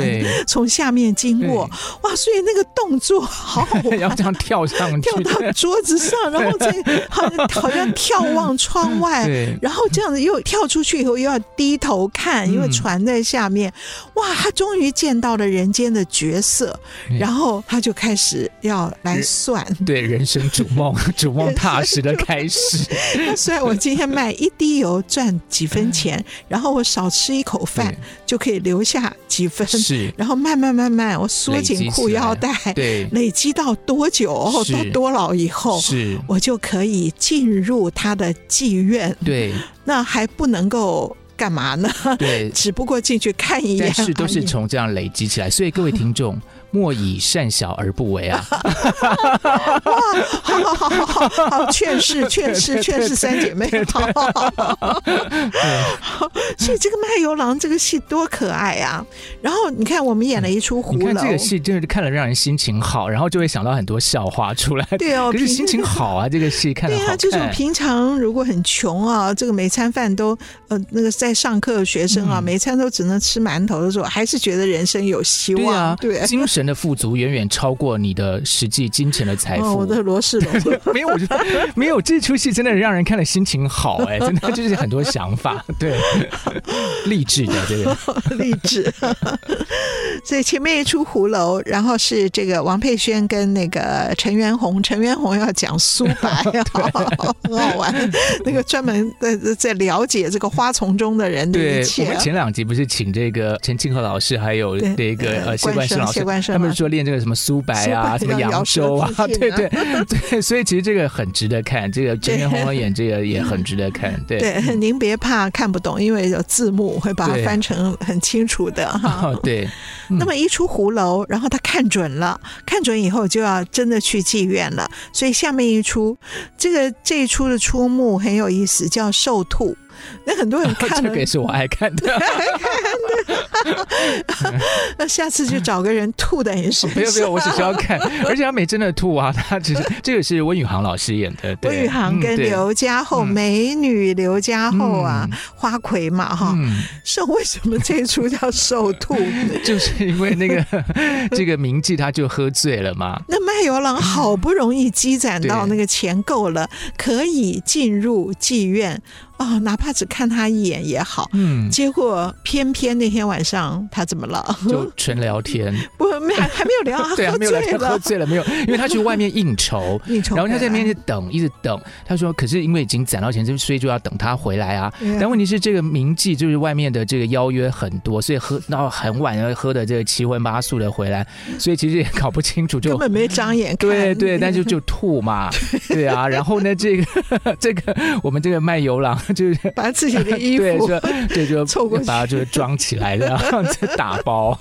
Speaker 3: 从下面经过，哇！所以那个动作好好玩，
Speaker 2: 要这样跳上去，
Speaker 3: 跳到桌子上，然后再好像好像眺望窗外，然后这样子又跳出去以后又要低头看，因为船在下面。哇！他终于见到了人间的角色，然后他就开始要来算，
Speaker 2: 对人生逐梦，逐梦踏实的开始。
Speaker 3: 那虽然我今天卖一滴油赚几分钱，然后我少吃一口饭就可以留下几分，是，然后。慢慢慢慢，我缩紧裤腰带，对，累积到多久？到多老以后，是我就可以进入他的妓院。
Speaker 2: 对，
Speaker 3: 那还不能够干嘛呢？对，只不过进去看一眼，
Speaker 2: 但是都是从这样累积起来。所以各位听众。莫以善小而不为啊！
Speaker 3: 哇，好好好好好，劝世劝世劝世三姐妹，好，所以这个卖油郎这个戏多可爱啊！然后你看，我们演了一出葫芦，
Speaker 2: 这个戏真的是看了让人心情好，然后就会想到很多笑话出来。
Speaker 3: 对哦，
Speaker 2: 可是心情好啊，这个戏看。
Speaker 3: 对啊，就是平常如果很穷啊，这个每餐饭都呃那个在上课的学生啊，每餐都只能吃馒头的时候，还是觉得人生有希望。
Speaker 2: 对，精神。神的富足远远超过你的实际金钱的财富。
Speaker 3: 哦、我的罗世龙
Speaker 2: 没有，我觉得没有这出戏真的让人看了心情好哎，真的就是很多想法，对，励志的这
Speaker 3: 个？励志。所以前面一出葫芦，然后是这个王佩轩跟那个陈元洪，陈元洪要讲苏白，很好玩。那个专门在在了解这个花丛中的人的一切。
Speaker 2: 对，我们前两集不是请这个陈庆和老师，还有那个呃谢冠生老师，他们说练这个什么苏白啊，什么扬州啊，对对对，所以其实这个很值得看。这个陈元洪演这个也很值得看。对
Speaker 3: 对，您别怕看不懂，因为有字幕会把它翻成很清楚的哈。
Speaker 2: 对。
Speaker 3: 那么一出胡楼，然后他看准了，看准以后就要真的去妓院了。所以下面一出，这个这一出的出幕很有意思，叫受吐。那很多人看了，
Speaker 2: 这个也是我爱看的，
Speaker 3: 爱看的。那下次就找个人吐的也是。
Speaker 2: 没有没有，我只需要看，而且他没真的吐啊，他只是这个是温宇航老师演的，温
Speaker 3: 宇航跟刘家后，美女刘家厚啊，花魁嘛哈。受为什么这一出叫受吐？
Speaker 2: 就是因为那个这个名妓他就喝醉了嘛。
Speaker 3: 那卖油郎好不容易积攒到那个钱够了，可以进入妓院。哦，哪怕只看他一眼也好。嗯，结果偏偏那天晚上他怎么了？
Speaker 2: 就纯聊天，
Speaker 3: 不，没还还没有聊，他喝醉了，
Speaker 2: 没有聊天，喝醉了没有？因为他去外面应酬，应酬，然后他在那边等，一直等。他说：“可是因为已经攒到钱，所以就要等他回来啊。”但问题是，这个名妓就是外面的这个邀约很多，所以喝到很晚，要喝的这个七荤八素的回来，所以其实也搞不清楚，就
Speaker 3: 根本没长眼。
Speaker 2: 对对，但就就吐嘛，对啊。然后呢，这个这个我们这个卖油郎。就是
Speaker 3: 把自己的衣服，
Speaker 2: 对，对就凑过去，把它就装起来，然后 再打包，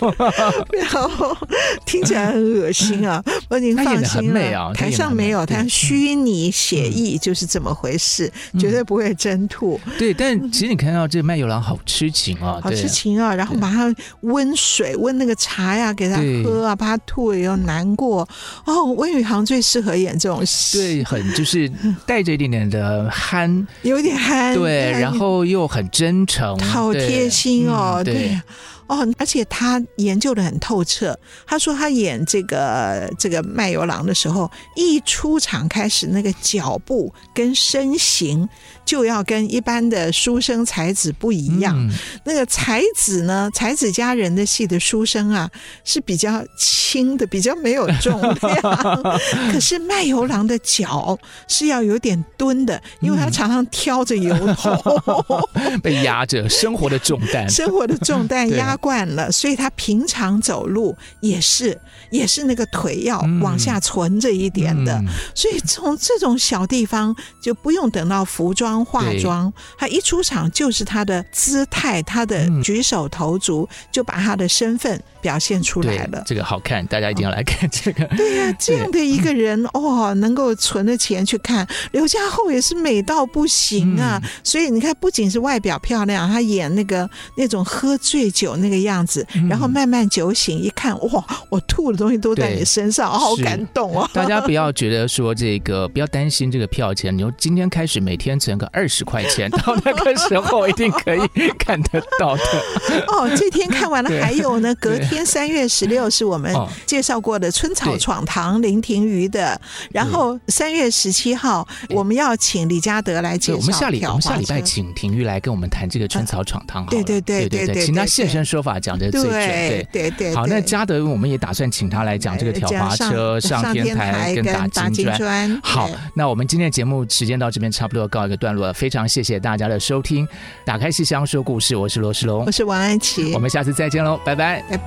Speaker 3: 然后听起来很恶心啊！不，您放心啊，台上没有，他虚拟写意就是这么回事，绝对不会真吐。
Speaker 2: 对，但其实你看到这个卖油郎好痴情啊，
Speaker 3: 好痴情啊！然后马上温水温那个茶呀给他喝啊，怕他吐了以后难过。哦，温宇航最适合演这种戏，
Speaker 2: 对，很就是带着一点点的憨，
Speaker 3: 有点憨。
Speaker 2: 对，然后又很真诚，
Speaker 3: 好贴心哦，对。对哦，而且他研究的很透彻。他说他演这个这个卖油郎的时候，一出场开始，那个脚步跟身形就要跟一般的书生才子不一样。嗯、那个才子呢，才子佳人的戏的书生啊，是比较轻的，比较没有重量。可是卖油郎的脚是要有点蹲的，因为他常常挑着油头，
Speaker 2: 嗯、被压着生活的重担，
Speaker 3: 生活的重担压。惯了，所以他平常走路也是也是那个腿要往下存着一点的，嗯。嗯、所以从这种小地方就不用等到服装化妆，他一出场就是他的姿态，他的举手投足就把他的身份表现出来了。
Speaker 2: 这个好看，大家一定要来看这个。
Speaker 3: 对呀、啊，这样的一个人对哦，能够存了钱去看刘家后也是美到不行啊！嗯、所以你看，不仅是外表漂亮，他演那个那种喝醉酒那个。样子，然后慢慢酒醒，一看，哇，我吐的东西都在你身上，好感动啊！
Speaker 2: 大家不要觉得说这个，不要担心这个票钱，你说今天开始每天存个二十块钱，到那个时候一定可以看得到的。
Speaker 3: 哦，这天看完了，还有呢，隔天三月十六是我们介绍过的《春草闯堂》林庭瑜的，然后三月十七号我们要请李嘉德来介绍。
Speaker 2: 我们下礼我们下礼拜请庭瑜来跟我们谈这个《春草闯堂》。
Speaker 3: 对对对对对，
Speaker 2: 请他现身说。法讲的最准，
Speaker 3: 对对对。
Speaker 2: 好，那嘉德我们也打算请他来讲这个挑滑车上天台跟打金砖。好，那我们今天的节目时间到这边差不多告一个段落了，非常谢谢大家的收听。打开戏箱说故事，我是罗世龙，
Speaker 3: 我是王安琪，
Speaker 2: 我们下次再见喽，拜拜
Speaker 3: 拜，拜